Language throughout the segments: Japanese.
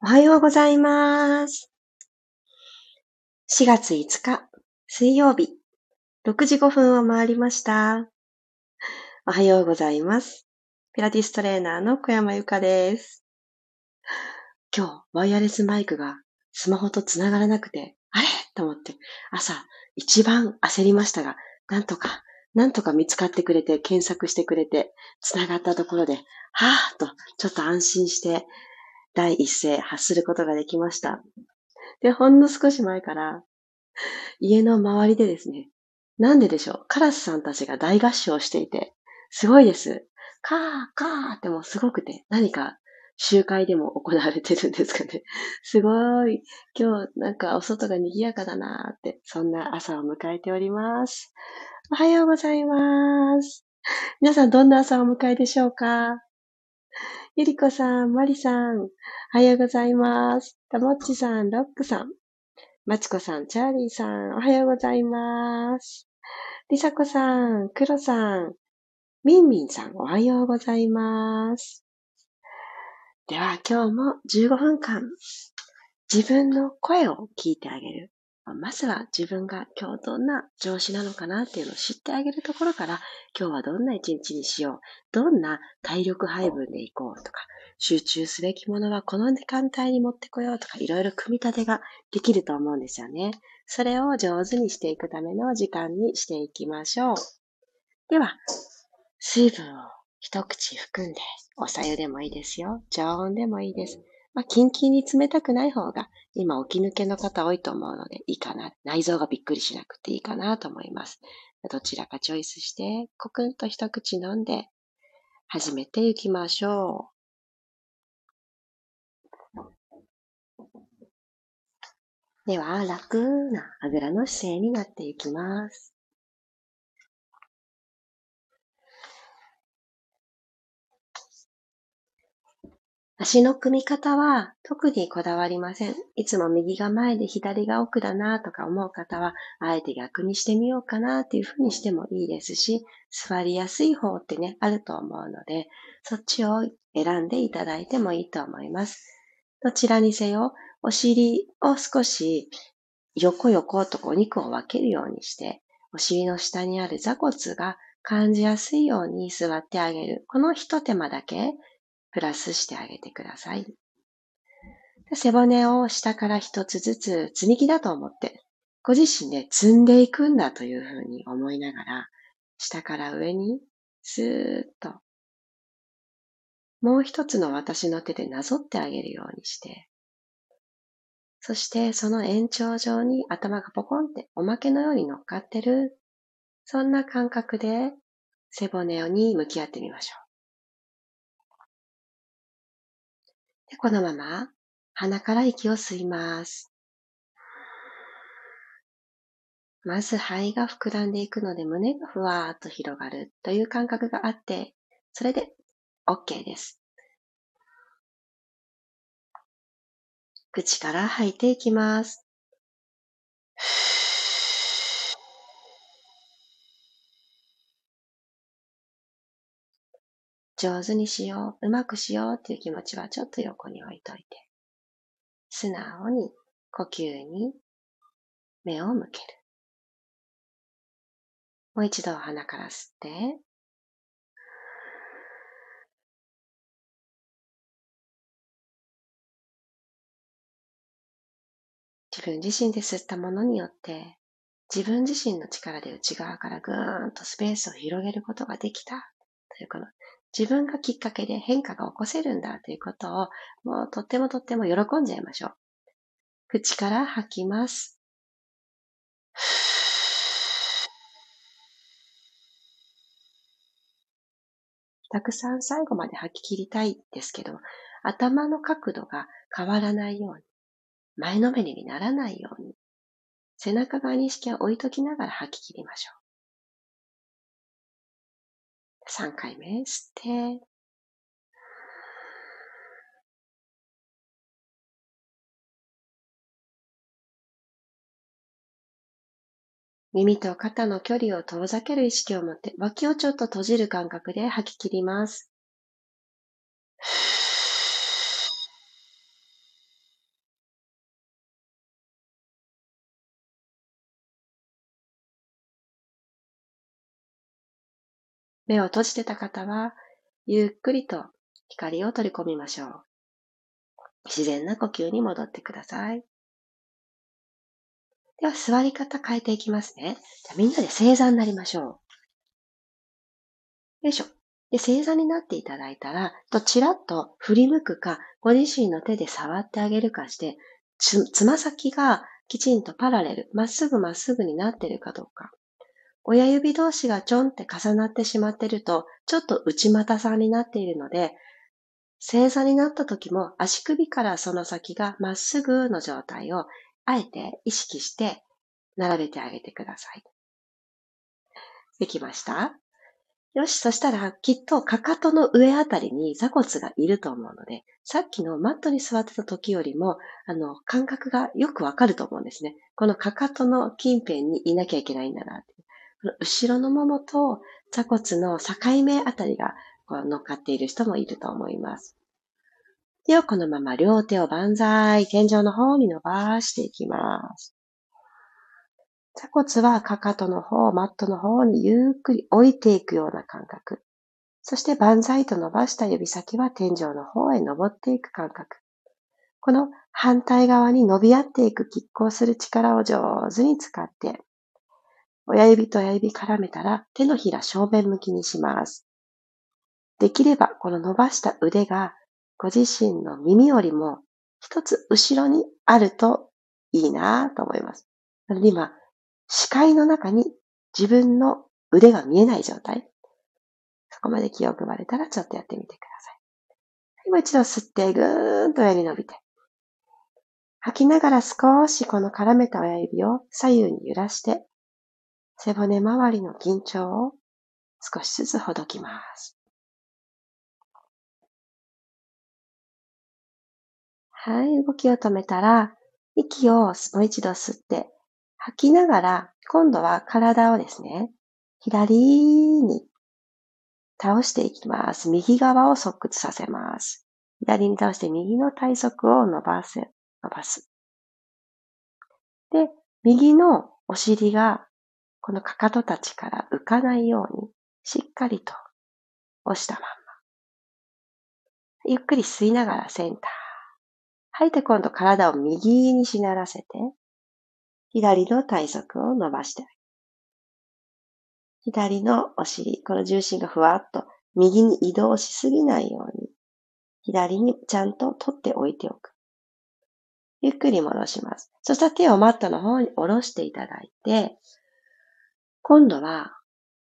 おはようございます。4月5日、水曜日、6時5分を回りました。おはようございます。ピラティストレーナーの小山由かです。今日、ワイヤレスマイクがスマホと繋がらなくて、あれ？と思って、朝一番焦りましたが、なんとか、なんとか見つかってくれて、検索してくれて、繋がったところで、はぁと、ちょっと安心して、第一声発することができました。で、ほんの少し前から、家の周りでですね、なんででしょう、カラスさんたちが大合唱していて、すごいです。カーカーってもうすごくて、何か集会でも行われてるんですかね。すごい。今日なんかお外が賑やかだなーって、そんな朝を迎えております。おはようございます。皆さんどんな朝を迎えでしょうか？ゆりこさん、まりさん、おはようございます。たもっちさん、ロックさん、まちこさん、チャーリーさん、おはようございます。りさこさん、くろさん、みんみんさん、おはようございます。では、今日も15分間、自分の声を聞いてあげる。まずは自分が今日どんな上司なのかなっていうのを知ってあげるところから、今日はどんな一日にしよう。どんな体力配分でいこうとか、集中すべきものはこの時間帯に持ってこようとか、いろいろ組み立てができると思うんですよね。それを上手にしていくための時間にしていきましょう。では、水分を一口含んで、お茶湯でもいいですよ。常温でもいいです。まあ、キンキンに冷たくない方が、今起き抜けの方多いと思うので、いいかな。内臓がびっくりしなくていいかなと思います。どちらかチョイスして、コクンと一口飲んで、始めていきましょう。では、楽なあぐらの姿勢になっていきます。足の組み方は特にこだわりません。いつも右が前で左が奥だなとか思う方は、あえて逆にしてみようかなっていうふうにしてもいいですし、座りやすい方ってね、あると思うので、そっちを選んでいただいてもいいと思います。どちらにせよ、お尻を少し横横とお肉を分けるようにして、お尻の下にある座骨が感じやすいように座ってあげる。この一手間だけプラスしてあげてください。背骨を下から一つずつ積み木だと思って、ご自身で積んでいくんだというふうに思いながら、下から上にスーッと、もう一つの私の手でなぞってあげるようにして、そしてその延長上に頭がポコンっておまけのように乗っかってる、そんな感覚で背骨に向き合ってみましょう。で、このまま鼻から息を吸います。まず肺が膨らんでいくので胸がふわーっと広がるという感覚があって、それで OK です。口から吐いていきます。上手にしよう、うまくしようっていう気持ちはちょっと横に置いといて、素直に呼吸に目を向ける。もう一度鼻から吸って、自分自身で吸ったものによって、自分自身の力で内側からぐーんとスペースを広げることができた。というこの自分がきっかけで変化が起こせるんだということを、もうとってもとっても喜んじゃいましょう。口から吐きます。たくさん最後まで吐き切りたいですけど、頭の角度が変わらないように、前のめりにならないように、背中側に意識を置いときながら吐き切りましょう。3回目、吸って、耳と肩の距離を遠ざける意識を持って、脇をちょっと閉じる感覚で吐き切ります。目を閉じてた方は、ゆっくりと光を取り込みましょう。自然な呼吸に戻ってください。では、座り方変えていきますね。じゃみんなで正座になりましょう。よいしょ。で、正座になっていただいたら、とちらっと振り向くか、ご自身の手で触ってあげるかして、つ、つま先がきちんとパラレル、まっすぐまっすぐになっているかどうか。親指同士がちょんって重なってしまってると、ちょっと内股さんになっているので、正座になった時も足首からその先がまっすぐの状態をあえて意識して並べてあげてください。できました？よし、そしたらきっとかかとの上あたりに座骨がいると思うので、さっきのマットに座ってた時よりも、あの、感覚がよくわかると思うんですね。このかかとの近辺にいなきゃいけないんだな。後ろのももと座骨の境目あたりがこう乗っかっている人もいると思います。では、このまま両手を万歳、天井の方に伸ばしていきます。座骨はかかとの方、マットの方にゆっくり置いていくような感覚。そして万歳と伸ばした指先は天井の方へ登っていく感覚。この反対側に伸び合っていく拮抗する力を上手に使って、親指と親指絡めたら手のひら正面向きにします。できればこの伸ばした腕がご自身の耳よりも一つ後ろにあるといいなと思います。なので今、視界の中に自分の腕が見えない状態。そこまで気を配れたらちょっとやってみてください。もう一度吸ってぐーんと上に伸びて。吐きながら少しこの絡めた親指を左右に揺らして、背骨周りの緊張を少しずつほどきます。はい、動きを止めたら、息をもう一度吸って、吐きながら、今度は体をですね、左に倒していきます。右側を側屈させます。左に倒して右の体側を伸ばす、伸ばす。で、右のお尻がこのかかとたちから浮かないように、しっかりと押したまんま。ゆっくり吸いながらセンター。吐いて今度体を右にしならせて、左の体側を伸ばして、左のお尻、この重心がふわっと右に移動しすぎないように、左にちゃんと取っておいておく。ゆっくり戻します。そしたら手をマットの方に下ろしていただいて、今度は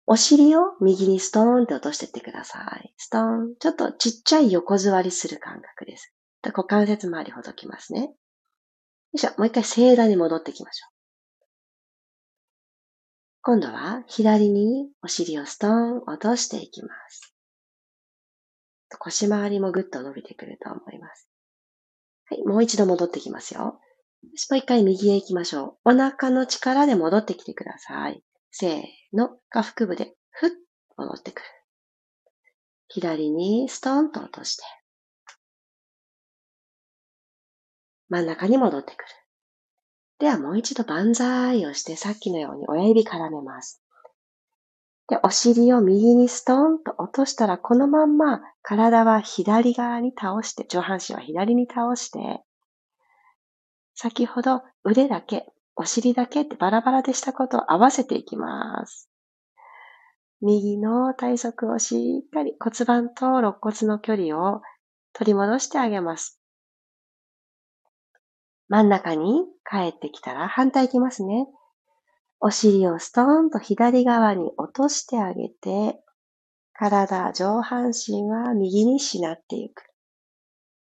お尻を右にストーンって落としていってください。ストーン。ちょっとちっちゃい横座りする感覚です。股関節周りほどきますね。よいしょ。もう一回正座に戻っていきましょう。今度は左にお尻をストーン落としていきます。腰回りもぐっと伸びてくると思います。はい、もう一度戻ってきますよ。もう一回右へ行きましょう。お腹の力で戻ってきてください。せーの、下腹部でふっ戻ってくる。左にストーンと落として、真ん中に戻ってくる。ではもう一度万歳をしてさっきのように親指絡めます。で、お尻を右にストーンと落としたら、このまんま体は左側に倒して、上半身は左に倒して、先ほど腕だけ、お尻だけってバラバラでしたことを合わせていきます。右の体側をしっかり骨盤と肋骨の距離を取り戻してあげます。真ん中に帰ってきたら反対いきますね。お尻をストーンと左側に落としてあげて、体、上半身は右にしなっていく。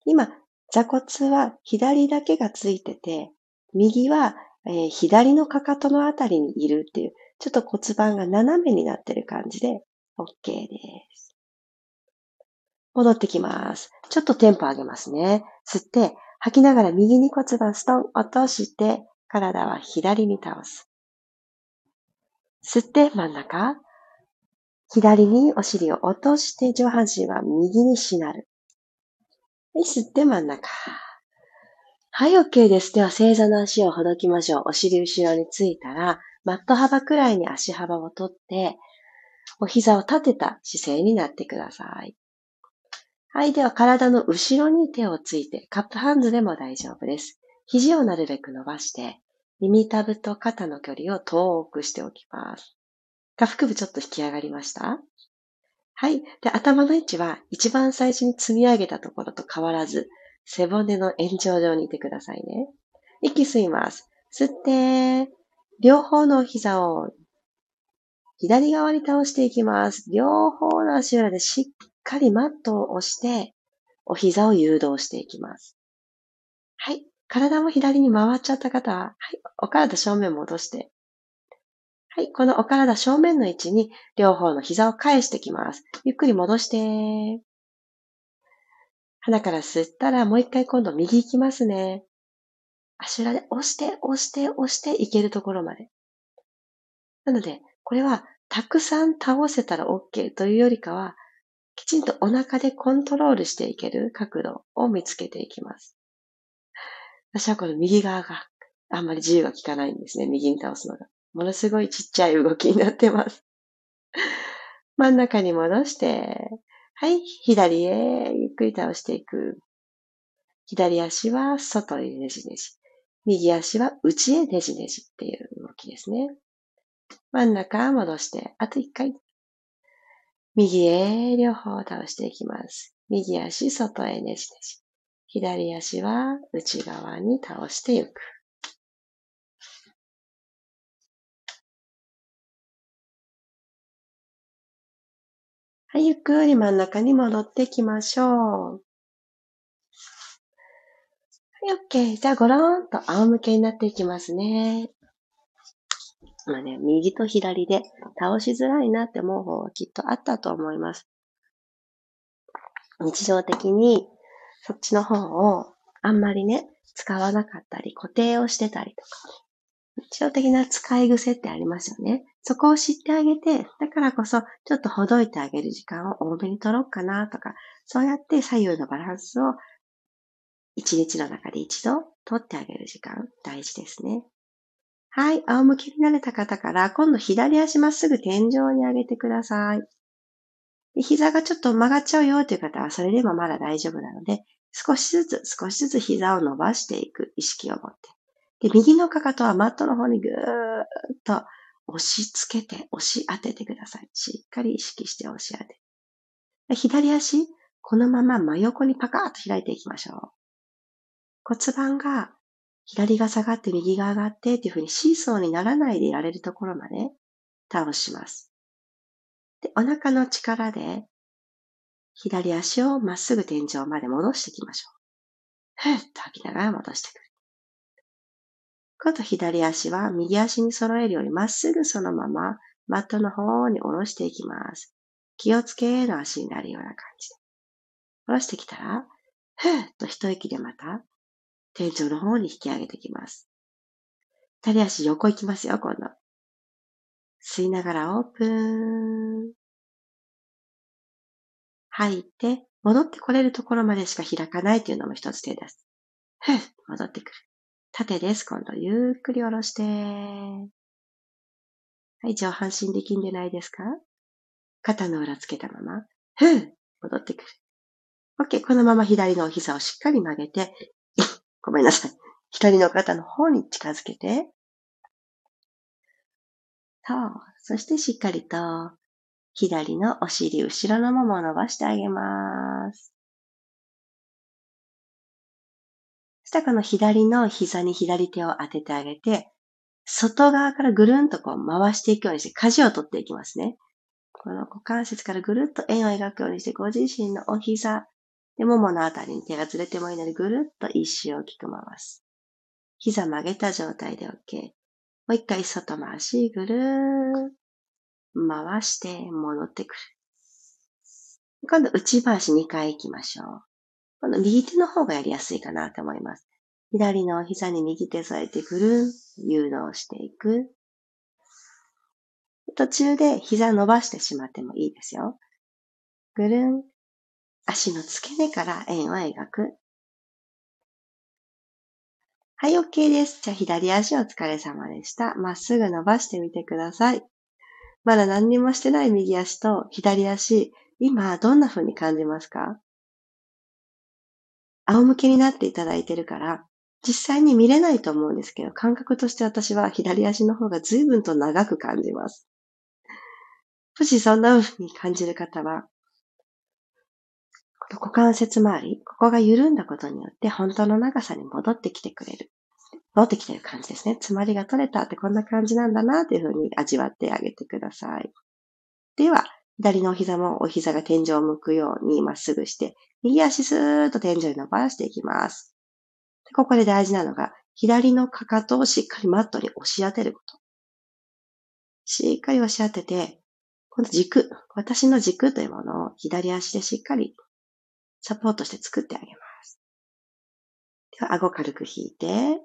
今、座骨は左だけがついてて、右は、えー、左のかかとのあたりにいるっていう、ちょっと骨盤が斜めになってる感じで OK です。戻ってきます。ちょっとテンポ上げますね。吸って、吐きながら右に骨盤ストン落として、体は左に倒す。吸って真ん中。左にお尻を落として上半身は右にしなる。吸って真ん中。はい、OK です。では正座の足をほどきましょう。お尻後ろについたら、マット幅くらいに足幅をとって、お膝を立てた姿勢になってください。はい。では、体の後ろに手をついて、カップハンズでも大丈夫です。肘をなるべく伸ばして、耳たぶと肩の距離を遠くしておきます。下腹部ちょっと引き上がりました？はい。で、頭の位置は一番最初に積み上げたところと変わらず、背骨の延長上にいてくださいね。息吸います。吸って、両方の膝を左側に倒していきます。両方の足裏でしっかりマットを押して、お膝を誘導していきます。はい。体も左に回っちゃった方は、はい。お体正面戻して。はい。このお体正面の位置に両方の膝を返してきます。ゆっくり戻して。鼻から吸ったらもう一回今度右行きますね。足裏で押して、押して、押していけるところまで。なので、これはたくさん倒せたら OK というよりかは、きちんとお腹でコントロールしていける角度を見つけていきます。私はこの右側があんまり自由が効かないんですね。右に倒すのが。ものすごいちっちゃい動きになってます。真ん中に戻して、はい、左へゆっくり倒していく。左足は外へねじねじ。右足は内へねじねじっていう動きですね。真ん中戻して、あと一回。右へ両方倒していきます。右足外へねじねじ。左足は内側に倒していく。ゆっくり真ん中に戻ってきましょう。はい、OK。じゃあ、ごろーんと仰向けになっていきますね。まあね、右と左で倒しづらいなって思う方はきっとあったと思います。日常的にそっちの方をあんまりね、使わなかったり、固定をしてたりとか、日常的な使い癖ってありますよね。そこを知ってあげて、だからこそ、ちょっとほどいてあげる時間を多めに取ろうかなとか、そうやって左右のバランスを一日の中で一度取ってあげる時間、大事ですね。はい。仰向けになれた方から、今度左足まっすぐ天井に上げてください。膝がちょっと曲がっちゃうよという方は、それでもまだ大丈夫なので、少しずつ、少しずつ膝を伸ばしていく意識を持って。で、右のかかとはマットの方にぐーっと押し付けて、押し当ててください。しっかり意識して押し当て。左足、このまま真横にパカーッと開いていきましょう。骨盤が左が下がって右が上がってっていう風にシーソーにならないでいられるところまで倒します。で、お腹の力で左足をまっすぐ天井まで戻していきましょう。ふっと吐きながら戻してくる。今度左足は右足に揃えるよりまっすぐそのままマットの方に下ろしていきます。気をつけの足になるような感じで。下ろしてきたら、ふっと一息でまた天井の方に引き上げていきます。二足横行きますよ、今度。吸いながらオープン。吐いて、戻ってこれるところまでしか開かないというのも一つ手です。ふぅ、戻ってくる。縦です。今度、ゆっくり下ろして。はい、上半身力んでないですか？肩の裏つけたまま。ふぅ、戻ってくる。OK、このまま左のお膝をしっかり曲げて、ごめんなさい。左の肩の方に近づけて。そう。そしてしっかりと、左のお尻、後ろのももを伸ばしてあげます。したらこの左の膝に左手を当ててあげて、外側からぐるんとこう回していくようにして、舵を取っていきますね。この股関節からぐるっと円を描くようにして、ご自身のお膝、で、もものあたりに手がずれてもいいので、ぐるっと一周大きく回す。膝曲げた状態で OK。もう一回外回し、ぐるーっ回して戻ってくる。今度内回し2回行きましょう。今度右手の方がやりやすいかなと思います。左の膝に右手添えてぐるん、誘導していく。途中で膝伸ばしてしまってもいいですよ。ぐるん、足の付け根から円を描く。はい、OK です。じゃあ左足お疲れ様でした。まっすぐ伸ばしてみてください。まだ何にもしてない右足と左足、今どんな風に感じますか？仰向けになっていただいてるから、実際に見れないと思うんですけど、感覚として私は左足の方が随分と長く感じます。もしそんな風に感じる方は、この股関節周り、ここが緩んだことによって本当の長さに戻ってきてくれる。戻ってきてる感じですね。詰まりが取れたってこんな感じなんだなっていう風に味わってあげてください。では、左のお膝もお膝が天井を向くようにまっすぐして、右足スーッと天井に伸ばしていきます。ここで大事なのが、左のかかとをしっかりマットに押し当てること。しっかり押し当てて、この軸、私の軸というものを左足でしっかりサポートして作ってあげます。では、顎軽く引いて、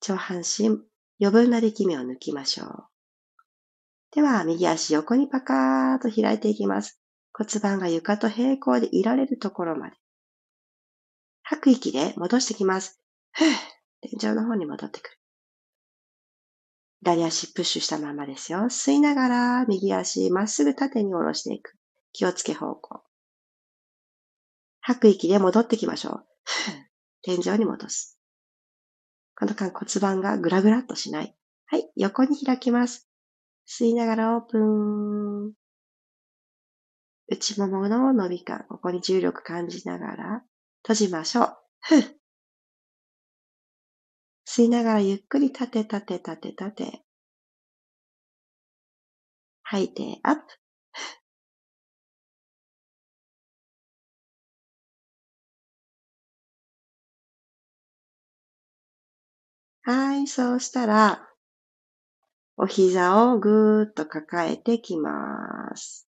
上半身、余分な力みを抜きましょう。では、右足横にパカーと開いていきます。骨盤が床と平行でいられるところまで。吐く息で戻してきます。ふぅ、天井の方に戻ってくる。左足プッシュしたままですよ。吸いながら右足まっすぐ縦に下ろしていく。気をつけ方向。吐く息で戻ってきましょう。天井に戻す。この間骨盤がぐらぐらっとしない。はい、横に開きます。吸いながらオープン。内ももの伸び感、ここに重力感じながら閉じましょう。ふん。吸いながらゆっくり立て立て立て立て。吐いてアップ。はい、そうしたら、お膝をぐーっと抱えてきます。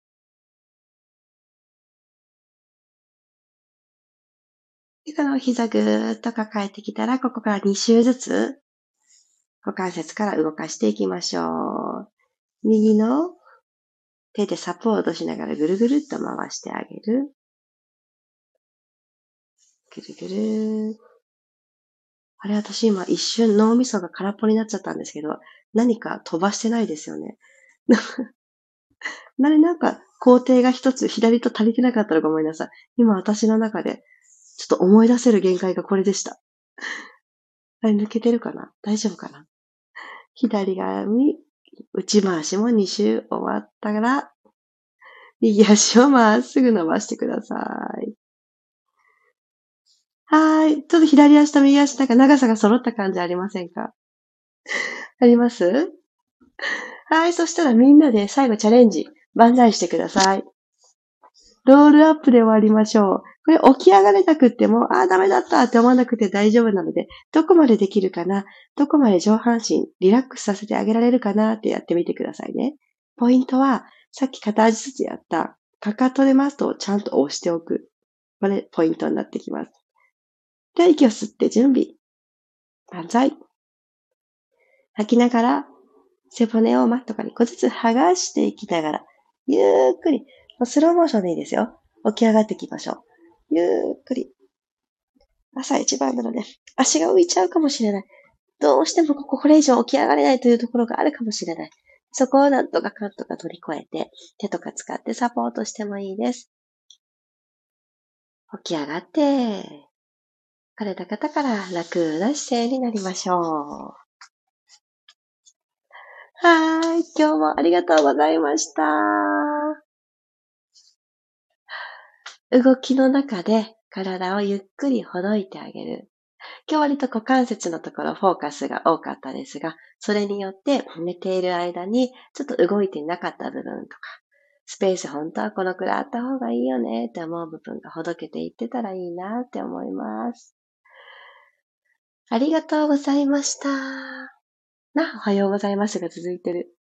この膝ぐーっと抱えてきたら、ここから2周ずつ、股関節から動かしていきましょう。右の手でサポートしながらぐるぐるっと回してあげる。ぐるぐる。あれ、私今一瞬脳みそが空っぽになっちゃったんですけど、何か飛ばしてないですよね。なれ、なんか工程が一つ左と足りてなかったらごめんなさい。今私の中でちょっと思い出せる限界がこれでした。あれ抜けてるかな？大丈夫かな？左側に内回しも2周終わったら、右足をまっすぐ伸ばしてください。はい。ちょっと左足と右足なんか長さが揃った感じありませんか？あります？はい。そしたらみんなで最後チャレンジ、万歳してください。ロールアップで終わりましょう。これ起き上がれなくっても、ああ、ダメだったって思わなくて大丈夫なので、どこまでできるかな？どこまで上半身リラックスさせてあげられるかな？ってやってみてくださいね。ポイントは、さっき片足ずつやった、かかとでマストをちゃんと押しておく。これ、ポイントになってきます。では、息を吸って準備。万歳。吐きながら、背骨をマットから一個ずつ剥がしていきながら、ゆっくり、スローモーションでいいですよ。起き上がっていきましょう。ゆっくり。朝一番なので、足が浮いちゃうかもしれない。どうしてもこここれ以上起き上がれないというところがあるかもしれない。そこをなんとかかんとか乗り越えて、手とか使ってサポートしてもいいです。起き上がって、枯れた方から楽な姿勢になりましょう。はい。今日もありがとうございました。動きの中で体をゆっくりほどいてあげる。今日割と股関節のところフォーカスが多かったですが、それによって寝ている間にちょっと動いていなかった部分とか、スペース本当はこのくらいあった方がいいよねって思う部分がほどけていってたらいいなって思います。ありがとうございました。な、おはようございますが続いてる。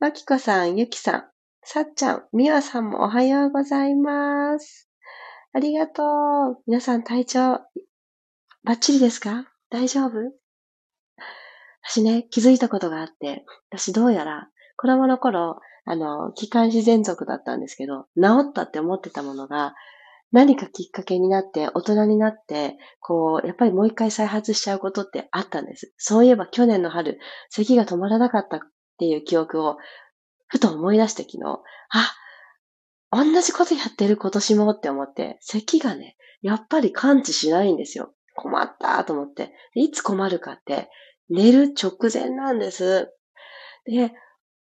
まきこさん、ゆきさん、さっちゃん、みわさんもおはようございます。ありがとう。皆さん体調、バッチリですか？大丈夫？私ね、気づいたことがあって、私どうやら、子供の頃、あの、気管支喘息だったんですけど、治ったって思ってたものが、何かきっかけになって、大人になって、こう、やっぱりもう一回再発しちゃうことってあったんです。そういえば去年の春、咳が止まらなかったっていう記憶をふと思い出して昨日、あ、同じことやってる今年もって思って、咳がね、やっぱり感知しないんですよ。困ったと思って。いつ困るかって、寝る直前なんです。で、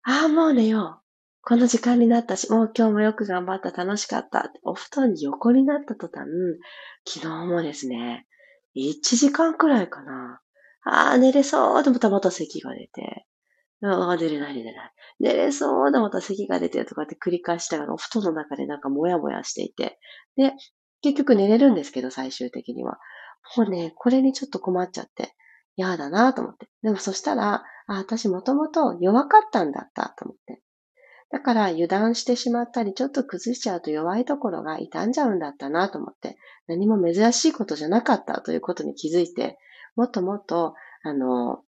ああ、もう寝よう。この時間になったし、もう今日もよく頑張った、楽しかった。お布団に横になった途端、昨日もですね、1時間くらいかな。ああ、寝れそうと思ったらまた咳が出て。ああ、寝れない寝れない。寝れそうと思ったら咳が出てとかって繰り返しながら、お布団の中でなんかモヤモヤしていて。で、結局寝れるんですけど、最終的には。もうね、これにちょっと困っちゃって。嫌だなと思って。でもそしたら、あ、私もともと弱かったんだったと思って。だから油断してしまったり、ちょっと崩しちゃうと弱いところが傷んじゃうんだったなと思って、何も珍しいことじゃなかったということに気づいて、もっともっと、あの、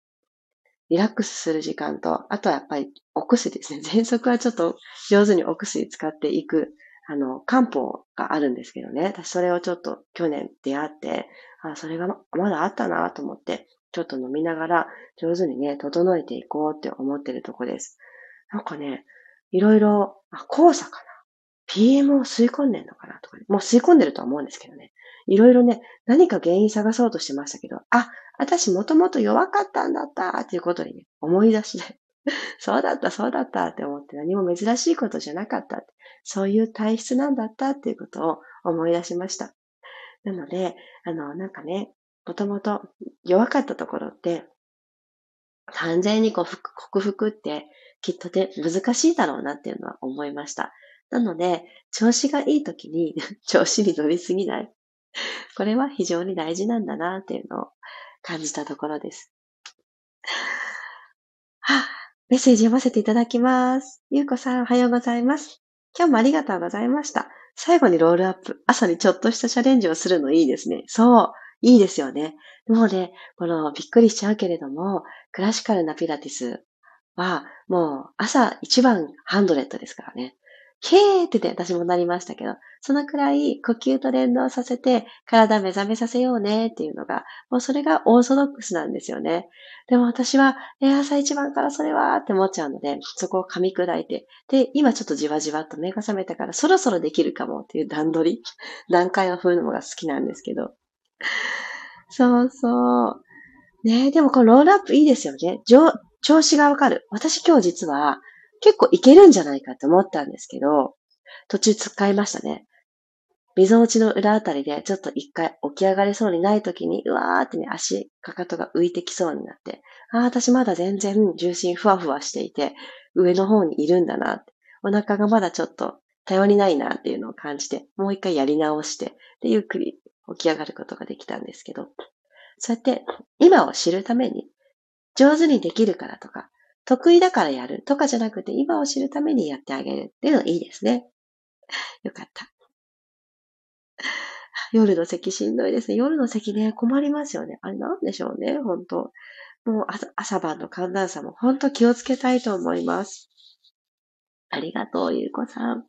リラックスする時間と、あとはやっぱりお薬ですね。喘息はちょっと上手にお薬使っていく、あの、漢方があるんですけどね。私それをちょっと去年出会って、あ、それがまだあったなと思って、ちょっと飲みながら上手にね、整えていこうって思ってるとこです。なんかね、いろいろ、あ、黄砂かな ?PM を吸い込んでんのかなとかね。もう吸い込んでるとは思うんですけどね。いろいろね、何か原因探そうとしてましたけど、あ、私もともと弱かったんだったっていうことにね、思い出しで、そうだった、そうだったって思って何も珍しいことじゃなかったそういう体質なんだったっていうことを思い出しました。なので、あの、なんかね、もともと弱かったところって、完全にこう克服ってきっとね、難しいだろうなっていうのは思いました。なので、調子がいい時に 調子に乗りすぎない。これは非常に大事なんだなっていうのを感じたところです。はあ、メッセージ読ませていただきます。ゆうこさん、おはようございます。今日もありがとうございました。最後にロールアップ。朝にちょっとしたチャレンジをするのいいですね。そう。いいですよね。もうね、このびっくりしちゃうけれども、クラシカルなピラティスは、もう朝一番ハンドレットですからね。へーってね、私もなりましたけど、そのくらい呼吸と連動させて体目覚めさせようねっていうのが、もうそれがオーソドックスなんですよね。でも私は、え朝一番からそれはって思っちゃうので、そこを噛み砕いて、で、今ちょっとじわじわと目が覚めたからそろそろできるかもっていう段取り、段階を踏むのが好きなんですけど。そうそう。ねえでもこのロールアップいいですよね。調子がわかる。私今日実は結構いけるんじゃないかと思ったんですけど、途中使いましたね。溝落ちの裏あたりでちょっと一回起き上がれそうにない時に、うわーってね、足、かかとが浮いてきそうになって、ああ、私まだ全然重心ふわふわしていて、上の方にいるんだな、お腹がまだちょっと頼りないなっていうのを感じて、もう一回やり直して、で、ゆっくり起き上がることができたんですけど、そうやって今を知るために、上手にできるからとか、得意だからやるとかじゃなくて、今を知るためにやってあげるっていうのいいですね。よかった。夜の席しんどいですね。夜の席ね、困りますよね。あれなんでしょうね、本当もう朝晩の寒暖差も本当気をつけたいと思います。ありがとう、ゆうこさん。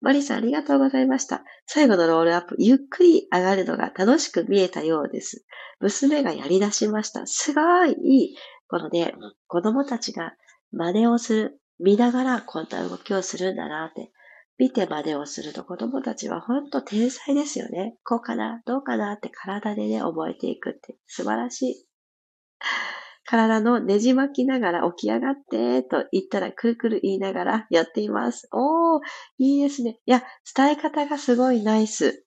マリさんありがとうございました。最後のロールアップ、ゆっくり上がるのが楽しく見えたようです。娘がやり出しました。すごいいい。このね、子供たちが真似をする。見ながらこんな動きをするんだなって。見て真似をすると子供たちは本当天才ですよね。こうかなどうかなって体でね、覚えていくって素晴らしい。体のねじ巻きながら起き上がってと言ったらくるくる言いながらやっています。おー、いいですね。いや、伝え方がすごいナイス。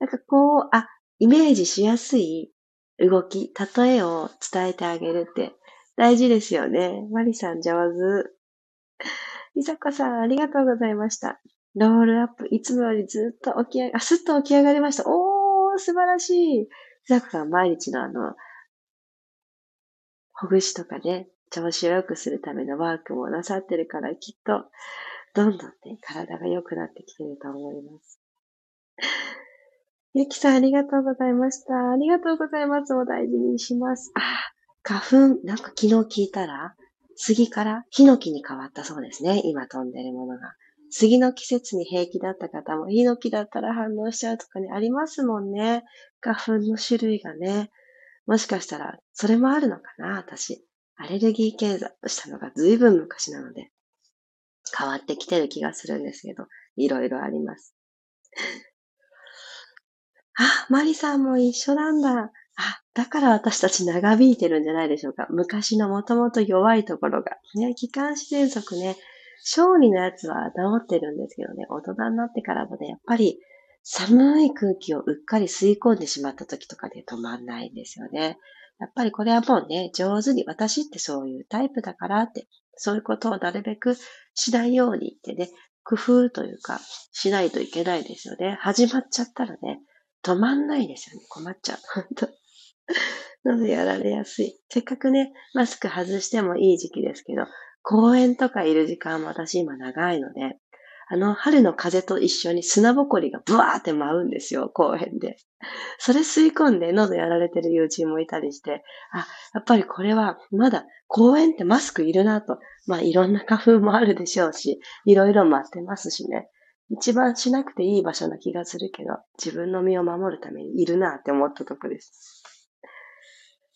なんかこう、あ、イメージしやすい動き、例えを伝えてあげるって大事ですよね。マリさん上手。いさこさん、ありがとうございました。ロールアップ、いつもよりずっと起き上が、あ、すっと起き上がりました。おー、素晴らしい。いさこさん、毎日のあの、ほぐしとかね、調子を良くするためのワークもなさってるから、きっと、どんどんね、体が良くなってきてると思います。ゆきさん、ありがとうございました。ありがとうございます。お大事にします。あ、花粉、なんか昨日聞いたら、杉からヒノキに変わったそうですね。今飛んでるものが。杉の季節に平気だった方も、ヒノキだったら反応しちゃうとかね、ありますもんね。花粉の種類がね。もしかしたら、それもあるのかな、私。アレルギー検査したのが随分昔なので。変わってきてる気がするんですけど、いろいろあります。あ、マリさんも一緒なんだ。あ、だから私たち長引いてるんじゃないでしょうか。昔のもともと弱いところが。ね、気管支喘息ね、小児のやつは治ってるんですけどね、大人になってからもね、やっぱり寒い空気をうっかり吸い込んでしまった時とかで止まんないんですよね。やっぱりこれはもうね、上手に、私ってそういうタイプだからって、そういうことをなるべくしないようにってね、工夫というか、しないといけないですよね。始まっちゃったらね、止まんないですよね。困っちゃう。本当喉やられやすい。せっかくね、マスク外してもいい時期ですけど、公園とかいる時間も私今長いので、あの春の風と一緒に砂ぼこりがブワーって舞うんですよ、公園で。それ吸い込んで喉やられてる友人もいたりして、あ、やっぱりこれはまだ公園ってマスクいるなと。まあいろんな花粉もあるでしょうし、いろいろ待ってますしね。一番しなくていい場所な気がするけど、自分の身を守るためにいるなって思ったとこです。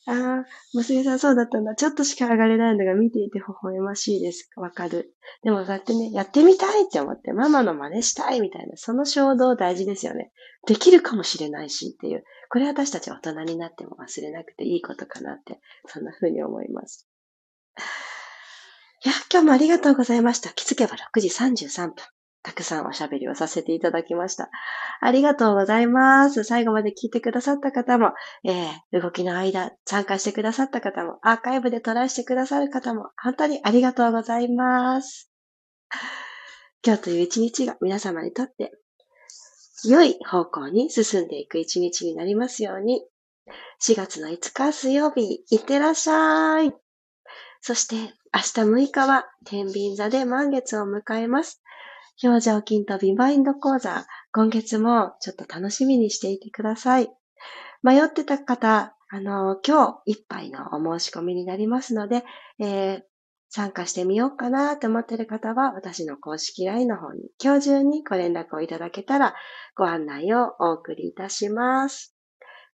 ああ、娘さんそうだったんだ。ちょっとしか上がれないのが見ていて微笑ましいです。わかる。でもそうやってね、やってみたいって思って、ママの真似したいみたいな、その衝動大事ですよね。できるかもしれないしっていう。これ私たち大人になっても忘れなくていいことかなって、そんな風に思います。いや、今日もありがとうございました。気づけば6時33分。たくさんおしゃべりをさせていただきました。ありがとうございます。最後まで聞いてくださった方も、えー、動きの間参加してくださった方も、アーカイブでトライしてくださる方も、本当にありがとうございます。今日という一日が皆様にとって良い方向に進んでいく一日になりますように。4月の5日水曜日、いってらっしゃい。そして明日6日は天秤座で満月を迎えます。表情筋とビマインド講座、今月もちょっと楽しみにしていてください。迷ってた方、あの、今日いっぱいのお申し込みになりますので、えー、参加してみようかなと思っている方は、私の公式 LINE の方に今日中にご連絡をいただけたら、ご案内をお送りいたします。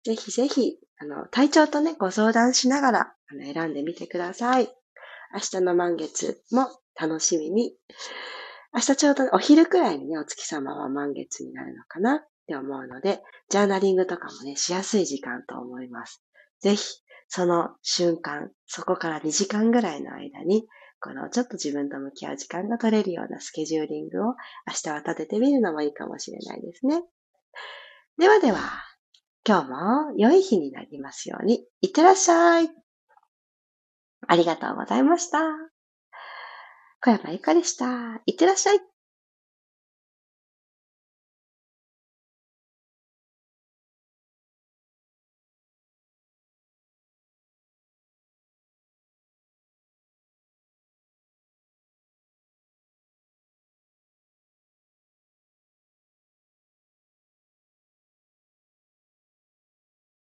ぜひぜひ、あの、体調とね、ご相談しながら、あの、選んでみてください。明日の満月も楽しみに明日ちょうどお昼くらいにね、お月様は満月になるのかな？って思うので、ジャーナリングとかもね、しやすい時間と思います。ぜひ、その瞬間、そこから2時間ぐらいの間に、このちょっと自分と向き合う時間が取れるようなスケジューリングを明日は立ててみるのもいいかもしれないですね。ではでは、今日も良い日になりますように、いってらっしゃい。ありがとうございました。小山ゆかでした。いってらっしゃい。